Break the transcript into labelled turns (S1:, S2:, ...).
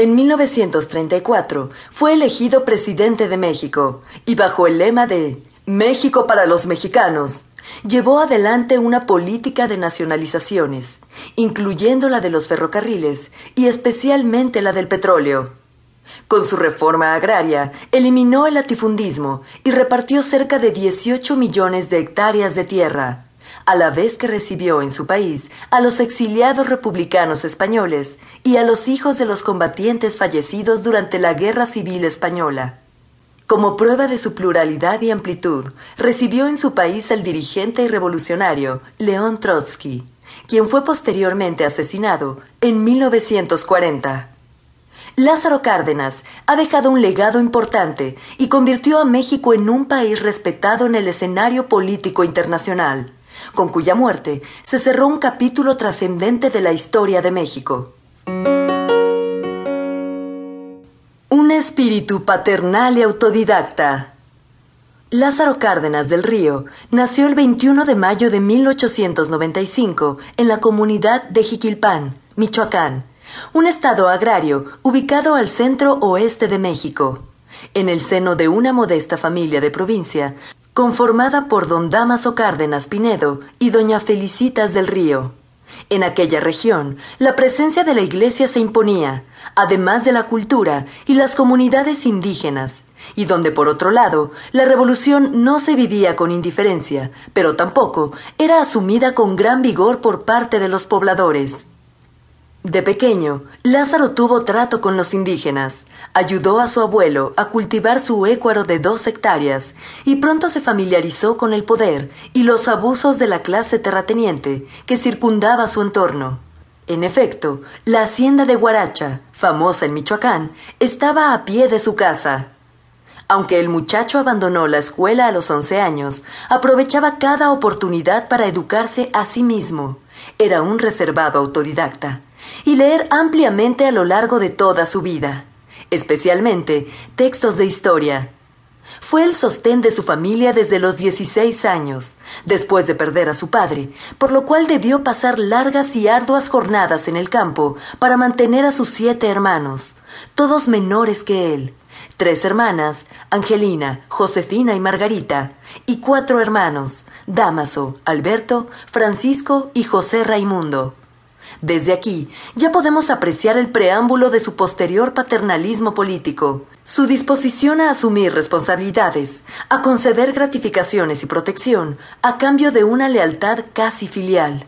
S1: En 1934 fue elegido presidente de México y bajo el lema de México para los mexicanos, llevó adelante una política de nacionalizaciones, incluyendo la de los ferrocarriles y especialmente la del petróleo. Con su reforma agraria, eliminó el latifundismo y repartió cerca de 18 millones de hectáreas de tierra, a la vez que recibió en su país a los exiliados republicanos españoles y a los hijos de los combatientes fallecidos durante la Guerra Civil Española. Como prueba de su pluralidad y amplitud, recibió en su país al dirigente y revolucionario León Trotsky, quien fue posteriormente asesinado en 1940. Lázaro Cárdenas ha dejado un legado importante y convirtió a México en un país respetado en el escenario político internacional, con cuya muerte se cerró un capítulo trascendente de la historia de México. Un espíritu paternal y autodidacta. Lázaro Cárdenas del Río nació el 21 de mayo de 1895 en la comunidad de Jiquilpán, Michoacán, un estado agrario ubicado al centro oeste de México, en el seno de una modesta familia de provincia, conformada por don Damaso Cárdenas Pinedo y doña Felicitas del Río. En aquella región, la presencia de la Iglesia se imponía, además de la cultura y las comunidades indígenas, y donde por otro lado la revolución no se vivía con indiferencia, pero tampoco era asumida con gran vigor por parte de los pobladores. De pequeño, Lázaro tuvo trato con los indígenas, ayudó a su abuelo a cultivar su écuaro de dos hectáreas y pronto se familiarizó con el poder y los abusos de la clase terrateniente que circundaba su entorno. En efecto, la hacienda de Guaracha, famosa en Michoacán, estaba a pie de su casa. Aunque el muchacho abandonó la escuela a los once años, aprovechaba cada oportunidad para educarse a sí mismo. Era un reservado autodidacta. Y leer ampliamente a lo largo de toda su vida, especialmente textos de historia, fue el sostén de su familia desde los 16 años, después de perder a su padre, por lo cual debió pasar largas y arduas jornadas en el campo para mantener a sus siete hermanos, todos menores que él, tres hermanas, Angelina, Josefina y Margarita, y cuatro hermanos, Damaso, Alberto, Francisco y José Raimundo. Desde aquí ya podemos apreciar el preámbulo de su posterior paternalismo político, su disposición a asumir responsabilidades, a conceder gratificaciones y protección a cambio de una lealtad casi filial.